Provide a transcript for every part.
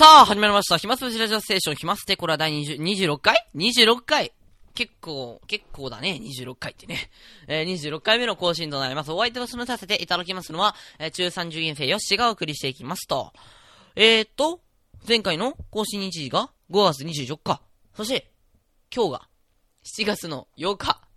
さあ、始まりました。暇つぶしラジオステーション、暇つて、これは第20 26回 ?26 回結構、結構だね、26回ってね。えー、26回目の更新となります。お相手を務めさせていただきますのは、えー、中30元生よしがお送りしていきますと。えーと、前回の更新日時が5月24日。そして、今日が7月の8日。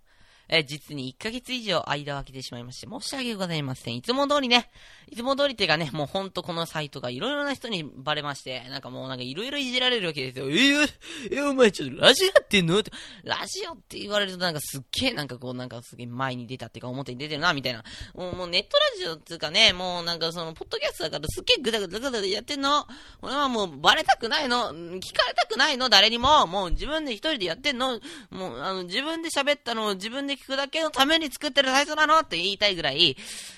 えー、実に1ヶ月以上間を空けてしまいまして、申し訳ございません。いつも通りね、いつも通りっていうかね、もうほんとこのサイトがいろいろな人にバレまして、なんかもうなんかいろいろいじられるわけですよ。えー、えー、お前ちょっとラジオやってんの？ってラジオって言われるとなんかすっげえなんかこうなんかすげえ前に出たっていうか表に出てるな、みたいな。もうもうネットラジオっていうかね、もうなんかその、ポッドキャストだからすっげえぐだぐだぐだやってんの？俺はもうバレたくないの？聞かれたくないの、誰にも？もう自分で一人でやってんの？もうあの自分で喋ったの？を自分で聞くだけのために作ってるサイトなのって言いたいぐらい、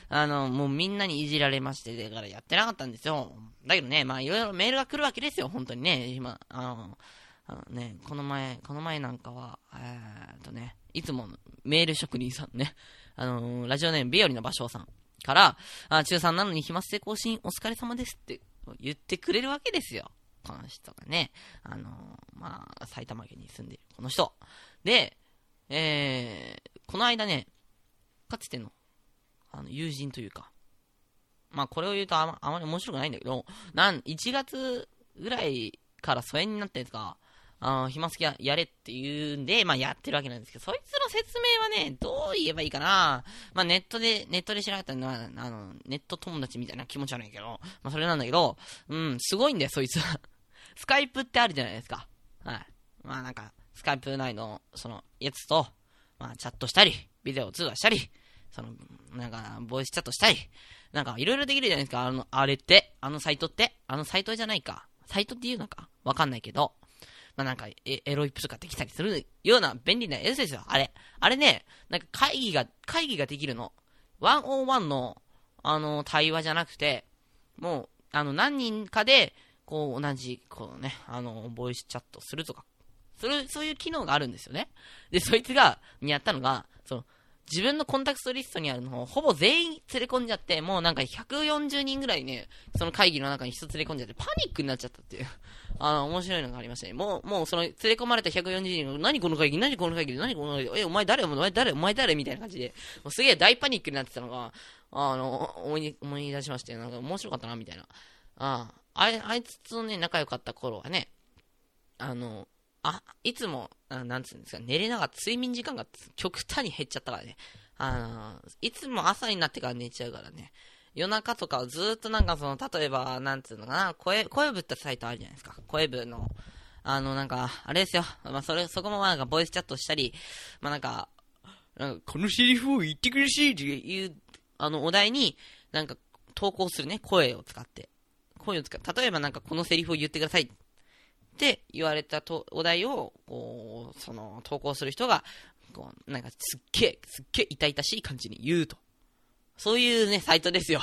あの、もうみんなにいじられまして、だからやってなかったんですよ。だけどね、まあいろいろメールが来るわけですよ、本当にね。今、あの、あのね、この前、この前なんかは、えー、っとね、いつもメール職人さんね、あのラジオネームビオリの芭蕉さんから、あ中3なのに暇性更新お疲れ様ですって言ってくれるわけですよ。この人がね、あのまあ、埼玉県に住んでいるこの人。で、えー、この間ね、かつての、あの、友人というか、まあ、これを言うとあまあまり面白くないんだけど、なん、1月ぐらいから疎遠になったやつが、あの、暇すきややれって言うんで、まあ、やってるわけなんですけど、そいつの説明はね、どう言えばいいかな。まあ、ネットで、ネットで調べたのは、あの、ネット友達みたいな気持ち悪いけど、まあ、それなんだけど、うん、すごいんだよ、そいつは。スカイプってあるじゃないですか。はい。まあ、なんか、スカイプ内の、その、やつと、まあ、チャットしたり、ビデオ通話したり、その、なんか、ボイスチャットしたり、なんか、いろいろできるじゃないですか、あの、あれって、あのサイトって、あのサイトじゃないか。サイトっていうのかわかんないけど、まあ、なんかエ、エロいプとかできたりするような便利なやつですよ、あれ。あれね、なんか会議が、会議ができるの。101の、あの、対話じゃなくて、もう、あの、何人かで、こう、同じ、こうね、あの、ボイスチャットするとか、それ、そういう機能があるんですよね。で、そいつが、にやったのが、その、自分のコンタクトリストにあるのをほぼ全員連れ込んじゃって、もうなんか140人ぐらいね、その会議の中に人連れ込んじゃって、パニックになっちゃったっていう、あの、面白いのがありましたね。もう、もうその連れ込まれた140人が、何この会議、何この会議、何この会議、え、お前誰お前誰お前誰みたいな感じで、もうすげえ大パニックになってたのが、あの、思い、思い出しまして、なんか面白かったな、みたいな。ああ、あいつとね、仲良かった頃はね、あの、あ、いつも、なんつうんですか、寝れなかった、睡眠時間が極端に減っちゃったからね。あの、いつも朝になってから寝ちゃうからね。夜中とかをずっとなんかその、例えば、なんつうのかな、声、声部ってサイトあるじゃないですか。声部の、あの、なんか、あれですよ。まあ、それ、そこもなんか、ボイスチャットしたり、まあ、なんか、なんか、このセリフを言ってくれしいっていう、あの、お題に、なんか、投稿するね、声を使って。声を使って、例えばなんか、このセリフを言ってくださいって言われたとお題を、こう、その、投稿する人が、こう、なんかすっげえ、すっげえ痛々しい感じに言うと。そういうね、サイトですよ。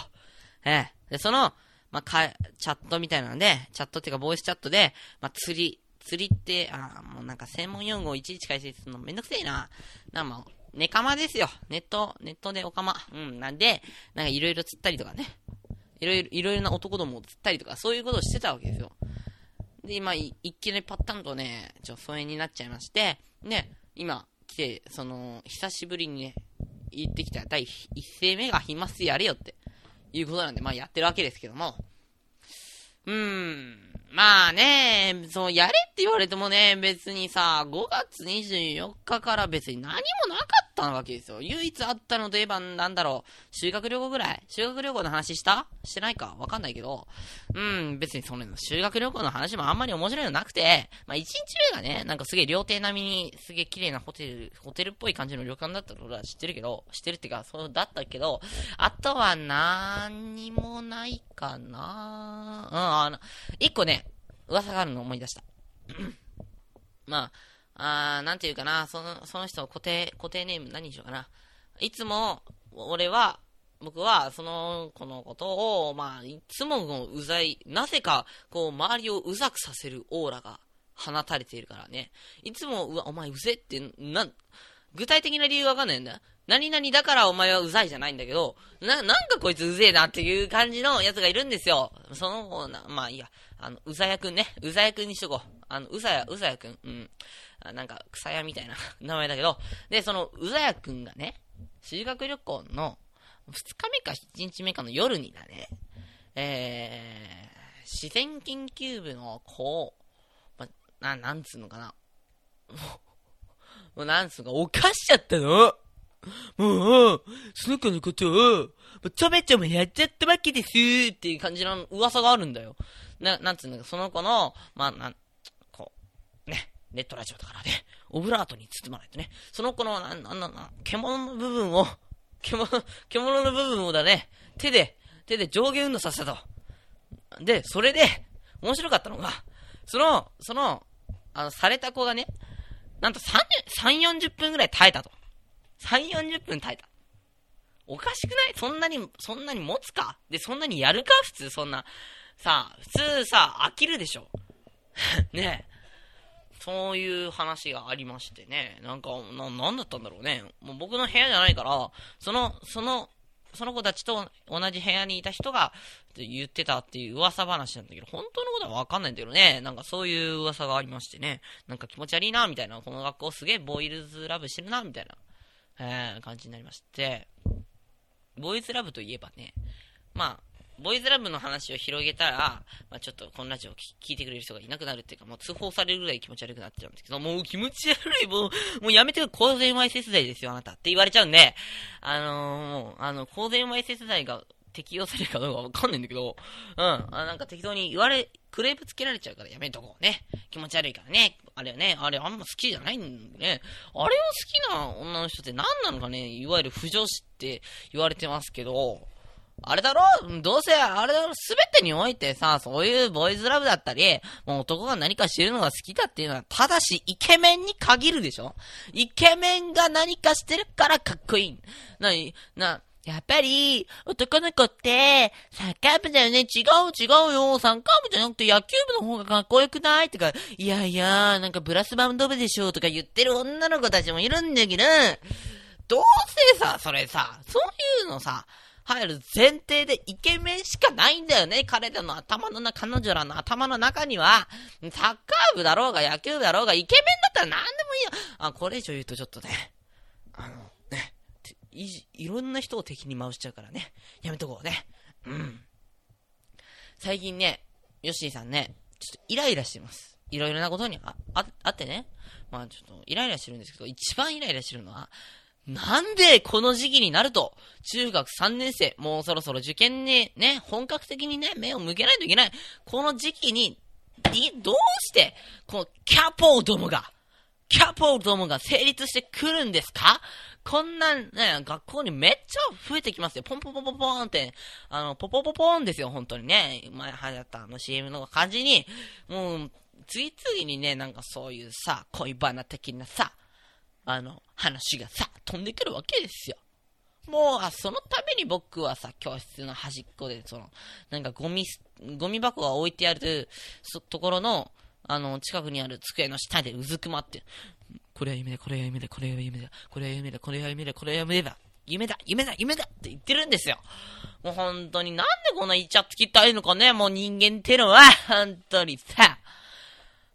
ええ。で、その、まあ、か、チャットみたいなので、チャットっていうか、ボイスチャットで、まあ、釣り、釣りって、あもうなんか専門用語をいちいち解説するのめんどくせえな。な、まあ、ネカマですよ。ネット、ネットでオカマ。うん、なんで、なんかいろいろ釣ったりとかね。いろいろ、いろいろな男どもを釣ったりとか、そういうことをしてたわけですよ。で、今、一気にパッタンとね、ちょ、疎遠になっちゃいまして、で、今、来て、その、久しぶりにね、言ってきた第一声目が暇すやれよっていうことなんで、まあやってるわけですけども、うーん、まあね、そう、やれって言われてもね、別にさ、5月24日から別に何もなかったわけですよ。唯一あったのといえば、なんだろう、修学旅行ぐらい？修学旅行の話した？してないか？わかんないけど、うん、別にその、修学旅行の話もあんまり面白いのなくて、まあ1日目がね、なんかすげえ料亭並みに、すげえ綺麗なホテル、ホテルっぽい感じの旅館だったの俺は知ってるけど、知ってるっていうか、そうだったけど、あとは何にもないかな。うん、あの、一個ね、噂があるの思い出した。まあ、あなんていうかな、その、その人固定、固定ネーム何にしようかな。いつも、俺は、僕は、その子のことを、まあ、いつもうざい、なぜか、こう、周りをうざくさせるオーラが放たれているからね。いつも、うわ、お前うぜって、な、具体的な理由わかんないんだ。何々だからお前はうざいじゃないんだけど、な、なんかこいつうぜえなっていう感じのやつがいるんですよ。その子な、まあいいや、あの、うざやくんね。うざやくんにしとこう。あの、うざや、うざやくん。うん。なんか、草屋みたいな名前だけど、で、その、うざやくんがね、修学旅行の2日目か1日目かの夜にだね、えー、自然研究部の子をま、な、なんつうのかな。もう、なんつうか、犯しちゃったのもう、その子のことを、ちょめちょめやっちゃったわけですっていう感じの噂があるんだよ。な、なんつうんだか、その子の、まあ、な、ネットラジオだからね、オブラートに包まないとね、その子の、なん、なん、な、獣の部分を、獣、獣の部分をだね、手で、手で上下運動させたと。で、それで、面白かったのが、その、その、あの、された子がね、なんと3、3、40分ぐらい耐えたと。3、40分耐えた。おかしくない？そんなに、そんなに持つか？で、そんなにやるか？普通、そんな。さあ、普通さ、飽きるでしょ。ねえ。そういう話がありましてね。なんか、な、なんだったんだろうね。もう僕の部屋じゃないから、その、その、その子たちと同じ部屋にいた人が言ってたっていう噂話なんだけど、本当のことはわかんないんだけどね。なんかそういう噂がありましてね。なんか気持ち悪いな、みたいな。この学校すげえボイルズラブしてるな、みたいな。えー、感じになりまして、ボーイズラブといえばね、まあ、ボーイズラブの話を広げたら、まあ、ちょっとこのラジオ聞いてくれる人がいなくなるっていうか、もう通報されるぐらい気持ち悪くなっちゃうんですけど、もう気持ち悪い、もう、もうやめて公然わいせつ罪ですよ、あなたって言われちゃうんで、あのー、もう、あの、公然わいせつ罪が適用されるかどうかわかんないんだけど、うん、あなんか適当に言われ、クレープつけられちゃうからやめとこうね。気持ち悪いからね。あれはね、あれあんま好きじゃないんでね。あれを好きな女の人って何なのかね、いわゆる不女子って言われてますけど、あれだろ？どうせ、あれだろ？すべてにおいてさ、そういうボーイズラブだったり、もう男が何かしてるのが好きだっていうのは、ただし、イケメンに限るでしょ？イケメンが何かしてるからかっこいい。なに、な、やっぱり、男の子って、サッカー部だよね？違う違うよ。サッカー部じゃなくて野球部の方がかっこよくない？とか、いやいや、なんかブラスバンド部でしょ？とか言ってる女の子たちもいるんだけど、どうせさ、それさ、そういうのさ、入る前提でイケメンしかないんだよね。彼らの頭の中、彼女らの頭の中には、サッカー部だろうが野球部だろうが、イケメンだったら何でもいいよ。あ、これ以上言うとちょっとね、あの、ね、い、いろんな人を敵に回しちゃうからね。やめとこうね。うん。最近ね、ヨッシーさんね、ちょっとイライラしてます。いろいろなことにあ、あ、あってね。まあちょっとイライラしてるんですけど、一番イライラしてるのは、なんでこの時期になると、中学3年生、もうそろそろ受験にね、本格的にね、目を向けないといけない。この時期に、どうして、このキャポーどもが、キャポーどもが成立してくるんですか？こんなね、学校にめっちゃ増えてきますよ。ポンポンポンポンポンって、あの、ポポポポーンですよ、本当にね。前流行ったあの CM の感じに、もう、次々にね、なんかそういうさ、恋バナ的なさ、あの、話がさ、飛んでくるわけですよ。もう、そのために僕はさ、教室の端っこで、その、なんかゴミ、ゴミ箱が置いてある、ところの、あの、近くにある机の下でうずくまって、これは夢だ、これは夢だ、これは夢だ、これは夢だ、これは夢だ、これは夢だ、夢だ、夢だ、夢だって言ってるんですよ。もう本当になんでこんなイチャつきたいのかね、もう人間ってのは、本当にさ。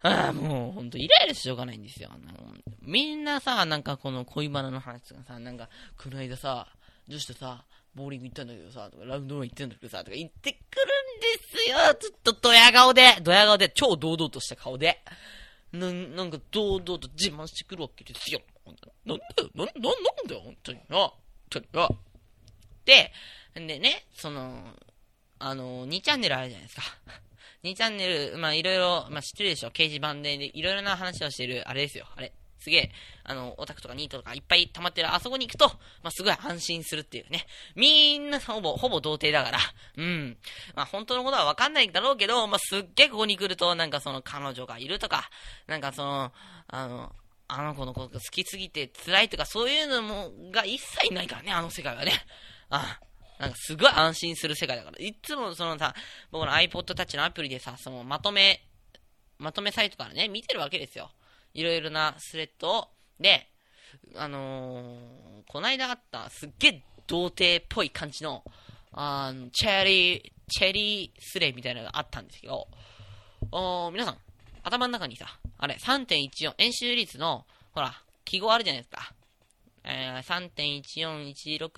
ああ、もう、ほんと、イライラしょうがないんですよ。みんなさ、なんかこの恋バナの話とかさ、なんか、この間さ、女子とさ、ボーリング行ったんだけどさ、とか、ラウンドワン行ってんだけどさ、とか言ってくるんですよずっとドヤ顔で、ドヤ顔で、超堂々とした顔で。な、なんか、堂々と自慢してくるわけですよ。なんだよ、な、な、なんだよ、本当にな。本当にな。で、でね、その、あの、2チャンネルあるじゃないですか。2チャンネル、まあいろいろ、まあ知ってるでしょ掲示板で、いろいろな話をしてる、あれですよ、あれ。すげえ、あの、オタクとかニートとかいっぱい溜まってるあそこに行くと、まあ、すごい安心するっていうね。みんなほぼ、ほぼ童貞だから。うん。まあ、本当のことはわかんないんだろうけど、まあ、すっげえここに来ると、なんかその彼女がいるとか、なんかその、あの、あの子のことが好きすぎて辛いとか、そういうのも、が一切ないからね、あの世界はね。ああなんかすごい安心する世界だから。いつもそのさ、僕の iPod Touch のアプリでさ、そのまとめ、まとめサイトからね、見てるわけですよ。いろいろなスレッドを。で、あのー、こないだあったすっげえ童貞っぽい感じの、あの、チェリー、チェリースレイみたいなのがあったんですけど、お皆さん、頭の中にさ、あれ、3.14、演習率の、ほら、記号あるじゃないですか。えー、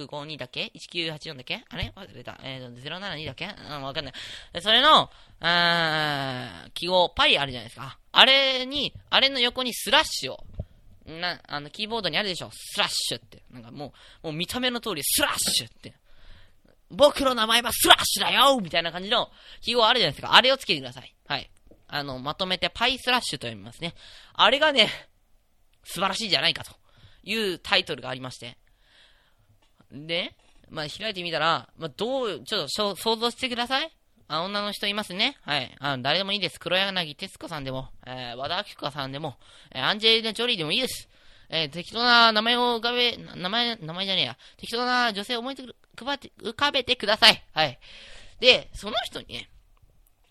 3.141652だけ ?1984 だけ？あれ？忘れた。えー、072だけ？うん、わかんない。それの、あ記号、パイあるじゃないですか。あれに、あれの横にスラッシュを、な、あの、キーボードにあるでしょ？スラッシュって。なんかもう、もう見た目の通り、スラッシュって。僕の名前はスラッシュだよみたいな感じの記号あるじゃないですか。あれをつけてください。はい。あの、まとめてパイスラッシュと読みますね。あれがね、素晴らしいじゃないかというタイトルがありまして。で、まあ、開いてみたら、まあ、どう、ちょっと想像してください。あ、女の人いますね。はい。あ誰でもいいです。黒柳徹子さんでも、えー、和田明子さんでも、えー、アンジェリーナ・ジョリーでもいいです。えー、適当な名前を浮かべ、名前、名前じゃねえや。適当な女性を思いつく、浮かべてください。はい。で、その人にね、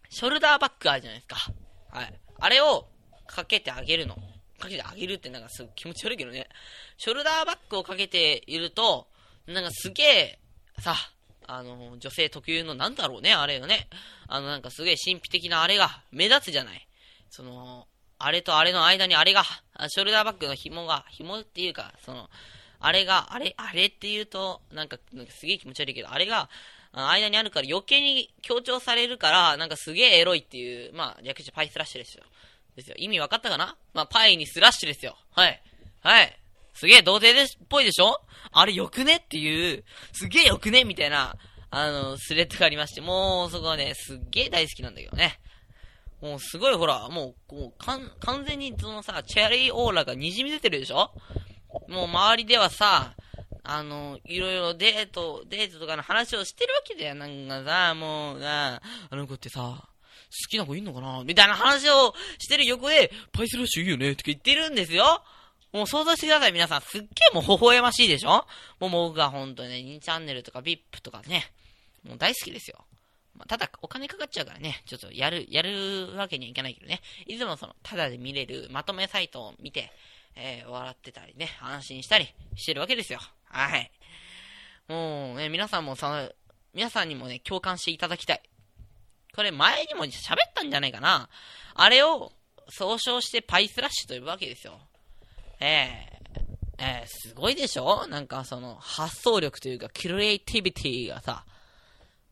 ショルダーバッグあるじゃないですか。はい。あれをかけてあげるの。かけてあげるってなんかすごい気持ち悪いけどね。ショルダーバッグをかけていると、なんかすげえ、さ、あの、女性特有のなんだろうね、あれよね。あの、なんかすげえ神秘的なあれが目立つじゃない。その、あれとあれの間にあれが、ショルダーバッグの紐が、紐っていうか、その、あれが、あれ、あれって言うと、なんか、なんかすげえ気持ち悪いけど、あれが、間にあるから余計に強調されるから、なんかすげえエロいっていう、まあ、略してパイスラッシュですよ。ですよ。意味分かったかな？まあ、パイにスラッシュですよ。はい。はい。すげえ童貞でっぽいでしょ？あれよくね？っていう、すげえよくね？みたいな、あの、スレッドがありまして、もうそこはね、すっげえ大好きなんだけどね。もうすごいほら、もう、もう、完全にそのさ、チェリーオーラが滲み出てるでしょ？もう周りではさ、あの、いろいろデート、デートとかの話をしてるわけだよ。なんかさ、もうな、あの子ってさ、好きな子いんのかな？みたいな話をしてる横で、パイスラッシュいいよねとか言ってるんですよ。もう想像してください、皆さん。すっげえもう微笑ましいでしょ？もう僕が本当にね、2チャンネルとか VIP とかね、もう大好きですよ。まあ、ただ、お金かかっちゃうからね、ちょっとやる、やるわけにはいかないけどね。いつもその、ただで見れるまとめサイトを見て、えー、笑ってたりね、安心したりしてるわけですよ。はい。もうね、皆さんもさ、皆さんにもね、共感していただきたい。これ前にも喋ったんじゃないかな。あれを総称してパイスラッシュと呼ぶわけですよ。えー、えー、すごいでしょ？なんかその発想力というか、クリエイティビティがさ、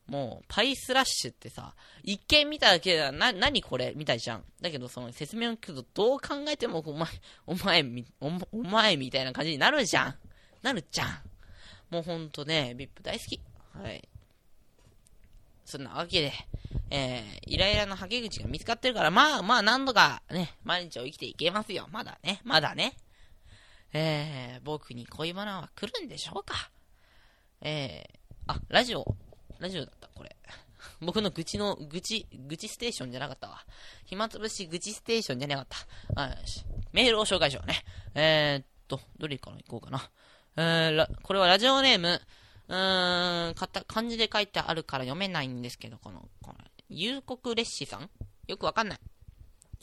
もう、パイスラッシュってさ、一見見ただけでは、な、何これみたいじゃん。だけど、その説明を聞くと、どう考えても、お前、お前、お前みたいな感じになるじゃん。なるじゃん。もうほんとね、VIP 大好き。はい。そんなわけで、えー、イライラのはけ口が見つかってるから、まあまあ何度かね、毎日を生きていけますよ。まだね、まだね。えー、僕に恋バナは来るんでしょうかえー、あ、ラジオ、ラジオだった、これ。僕の愚痴の、愚痴、愚痴ステーションじゃなかったわ。暇つぶし愚痴ステーションじゃなかった。あよし。メールを紹介しようね。えー、っと、どれから行こうかな。えー、これはラジオネーム、うーん、かた、漢字で書いてあるから読めないんですけど、この、この、幽国列士さん？よくわかんない。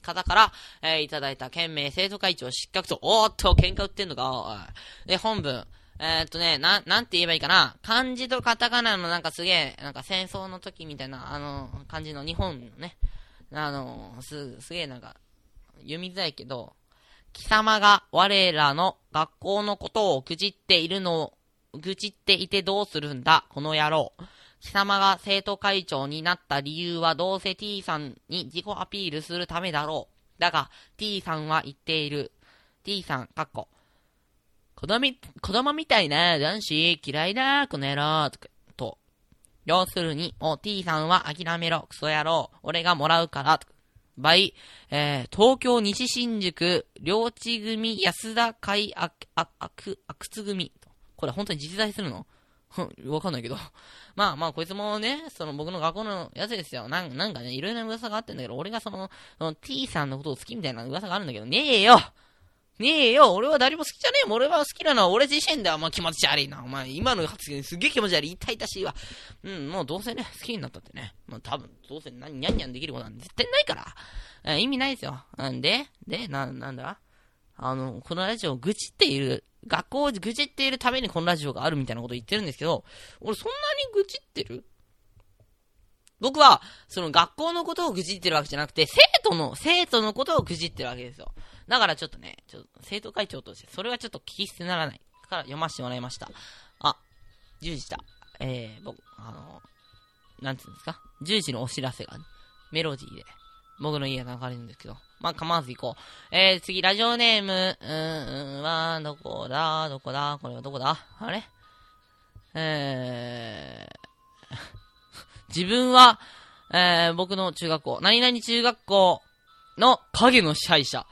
方から、えー、いただいた県名生徒会長失格と、おーっと、喧嘩売ってんのか、で、本文、えー、っとね、な、なんて言えばいいかな。漢字とカタカナのなんかすげえ、なんか戦争の時みたいな、あの、漢字の日本のね、あの、す、すげえなんか、読みづらいけど、貴様が我らの学校のことを愚痴っているのを、愚痴っていてどうするんだ、この野郎。貴様が生徒会長になった理由はどうせ T さんに自己アピールするためだろう。だが、T さんは言っている。T さん、かっこ。子供、子供みたいな男子嫌いだ、この野郎、と、要するに、お、T さんは諦めろ、クソ野郎、俺がもらうから、と。倍、えー、東京西新宿、両地組安田会あ、あ、あく、あくつ組。これ本当に実在するの？わかんないけど。まあまあ、こいつもね、その僕の学校のやつですよ。なん、なんかね、いろいろな噂があってんだけど、俺がその、その T さんのことを好きみたいな噂があるんだけど、ねえよねえよ、俺は誰も好きじゃねえもん。俺は好きなのは俺自身だよ。まあ気持ち悪いな。お前、今の発言すげえ気持ち悪い。痛々しいわ。うん、もうどうせね、好きになったってね。まあ多分、どうせ何、にゃんにゃんできることなんて絶対ないから。意味ないですよ。んで、で、な、なんだ？あの、このラジオを愚痴っている、学校を愚痴っているためにこのラジオがあるみたいなこと言ってるんですけど、俺そんなに愚痴ってる？僕は、その学校のことを愚痴ってるわけじゃなくて、生徒の、生徒のことを愚痴ってるわけですよ。だからちょっとね、ちょっと生徒会長として、それはちょっと聞き捨てならない。から読ませてもらいました。あ、10時だ。えー、僕、あの、なんつうんですか ?10 時のお知らせが、メロディーで、僕の家が流れるんですけど。まあ、構わず行こう。えー、次、ラジオネーム、うーん、は、どこだどこだこれはどこだ？あれ？えー、自分は、えー、僕の中学校、何々中学校の影の支配者。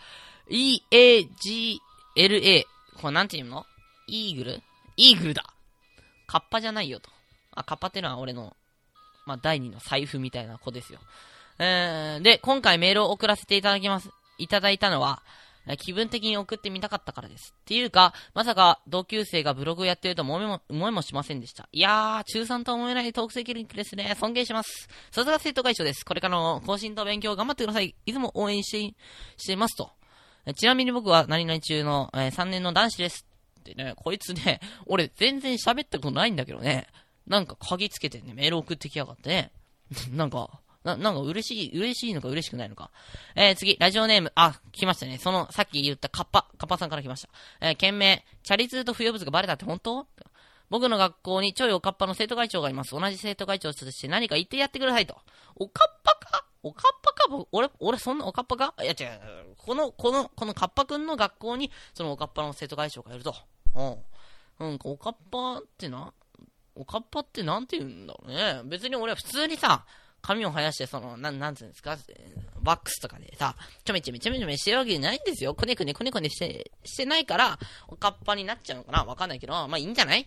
E-A-G-L-A。これなんて言うの？イーグル？イーグルだ。カッパじゃないよと。あ、カッパってのは俺の、まあ、第二の財布みたいな子ですよ。え、で、今回メールを送らせていただきます、いただいたのは、気分的に送ってみたかったからです。っていうか、まさか同級生がブログをやってると思いも、思いもしませんでした。いやー、中3とは思えないトーク責任ですね。尊敬します。さすが生徒会長です。これからの更新と勉強頑張ってください。いつも応援して、していますと。ちなみに僕は何々中の、えー、3年の男子です。ってね、こいつね、俺全然喋ったことないんだけどね、なんか鍵つけてね、メール送ってきやがってね、なんか、な、なんか嬉しい、嬉しいのか嬉しくないのか。えー、次、ラジオネーム、あ、来ましたね。その、さっき言ったカッパ、カッパさんから来ました。えー、件名、チャリ通と不要物がバレたって本当？僕の学校にちょいおかっぱの生徒会長がいます。同じ生徒会長として何か言ってやってくださいと。おかっぱか？おかっぱか？俺、俺そんなおかっぱか？いや違う。この、この、このカッパくんの学校に、そのおかっぱの生徒会長がいると。うん。うん、おかっぱってな、おかっぱってなんて言うんだろうね。別に俺は普通にさ、髪を生やして、その、なん、なんつうんですか、バックスとかでさ、ちょめちょめちょめちょめしてるわけじゃないんですよ。くねくねくねくねして、してないから、おかっぱになっちゃうのかな？わかんないけど、まあいいんじゃない？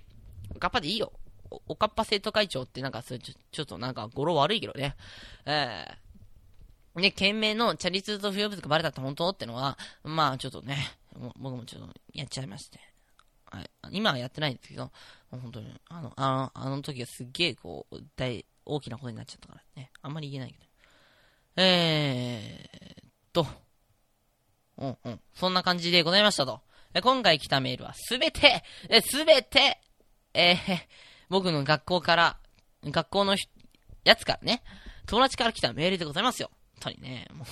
おかっぱでいいよ。おおかっぱ生徒会長ってなんか、それちょ、ちょっとなんか語呂悪いけどね。えー、ね、懸命のチャリ通と不要物がバレたって本当？ってのは、まあちょっとね、も僕もちょっとやっちゃいまして。はい。今はやってないんですけど、本当に、あの、あの、あの時はすっげえこう、大、大きなことになっちゃったからね。あんまり言えないけど。えーっと、うんうん。そんな感じでございましたと。え今回来たメールはすべて、すべて、えー、僕の学校から、学校のやつからね、友達から来たメールでございますよ。本当にね、も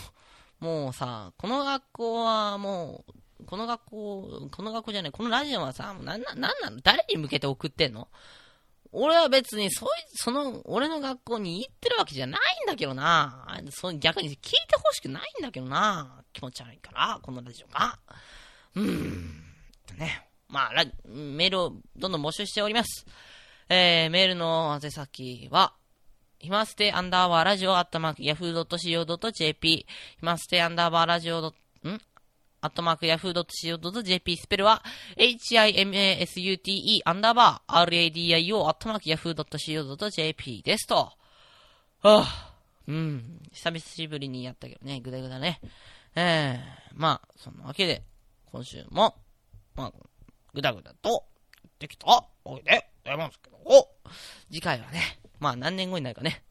う、もうさ、この学校はもう、この学校、この学校じゃない、このラジオはさ、なんな、なんなの？誰に向けて送ってんの？俺は別に、そい、その、俺の学校に行ってるわけじゃないんだけどな。そ逆に聞いてほしくないんだけどな。気持ち悪いから、このラジオが。うーん。ね。まあ、メールをどんどん募集しております。えー、メールの宛先は、ひまステアンダーバーラジオアットマークヤフー .co.jp ひまステアンダーバーラジオん？アットマークヤフー .co.jp スペルは、himasute アンダーバー radio アットマークヤフー .co.jp ですと。はあ、うん、久しぶりにやったけどね、ぐだぐだね。ええー、まあ、そんなわけで、今週も、まあ、ぐだぐだと、できた。わけで。ございますけど、次回はね、まあ何年後になるかね。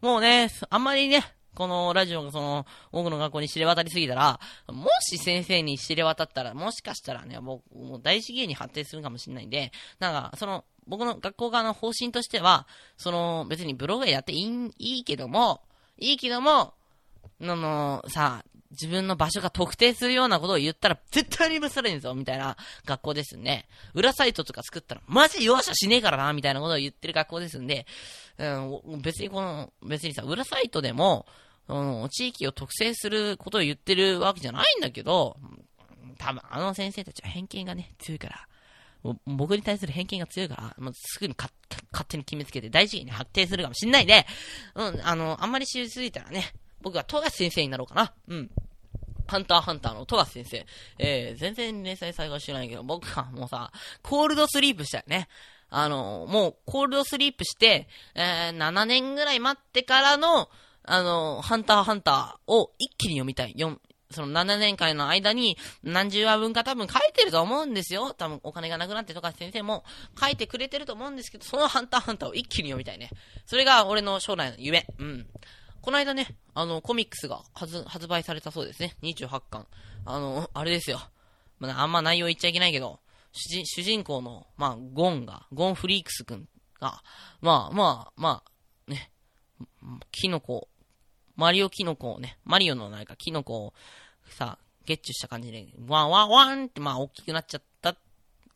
もうね、あんまりね、このラジオがその、多くの学校に知れ渡りすぎたら、もし先生に知れ渡ったら、もしかしたらね、もう、もう大事芸に発展するかもしれないんで、なんか、その、僕の学校側の方針としては、その、別にブログやっていい、いいけども、いいけども、あの、さ、自分の場所が特定するようなことを言ったら、絶対に許されんぞ、みたいな学校ですんで、裏サイトとか作ったら、マジ弱者しねえからな、みたいなことを言ってる学校ですんで、うん、別にこの、別にさ、裏サイトでも、うん、地域を特定することを言ってるわけじゃないんだけど、多分あの先生たちは偏見がね、強いから、僕に対する偏見が強いから、もうすぐに勝手に決めつけて大事に発展するかもしんないで、うん、あの、あんまり知りすぎたらね、僕は富樫先生になろうかな。うん。ハンターハンターの富樫先生。えー、全然連載再開してないけど、僕はもうさ、コールドスリープしたよね。あの、もう、コールドスリープして、えー、7年ぐらい待ってからの、あの、ハンターハンターを一気に読みたい。読その7年間の間に何十話分か多分書いてると思うんですよ。多分お金がなくなってとか先生も書いてくれてると思うんですけど、そのハンターハンターを一気に読みたいね。それが俺の将来の夢。うん。この間ね、あの、コミックスが発発売されたそうですね。28巻。あの、あれですよ。まあ、あんま内容言っちゃいけないけど、主人主人公の、まあ、ゴンが、ゴンフリークス君が、まあまあ、まあ、ね、キノコ、マリオキノコをね、マリオのなんかキノコをさ、ゲッチュした感じで、ワンワンワンってまあ大きくなっちゃった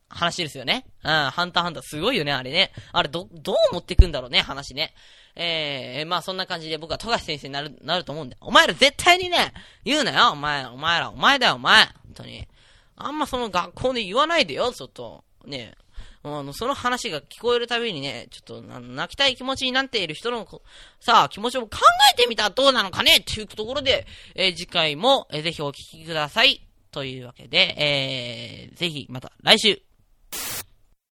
話ですよね。うん、ハンターハンターすごいよね、あれね。あれど、どう持ってくんだろうね、話ね。えー、まあそんな感じで僕は富樫先生になる、なると思うんで。お前ら絶対にね、言うなよ、お前ら、お前ら、お前だよ、お前。本当に。あんまその学校で言わないでよ、ちょっと。ねあの、その話が聞こえるたびにね、ちょっと、泣きたい気持ちになっている人の、さあ、気持ちを考えてみたらどうなのかねっていうところで、えー、次回も、えー、ぜひお聞きください。というわけで、えー、ぜひまた来週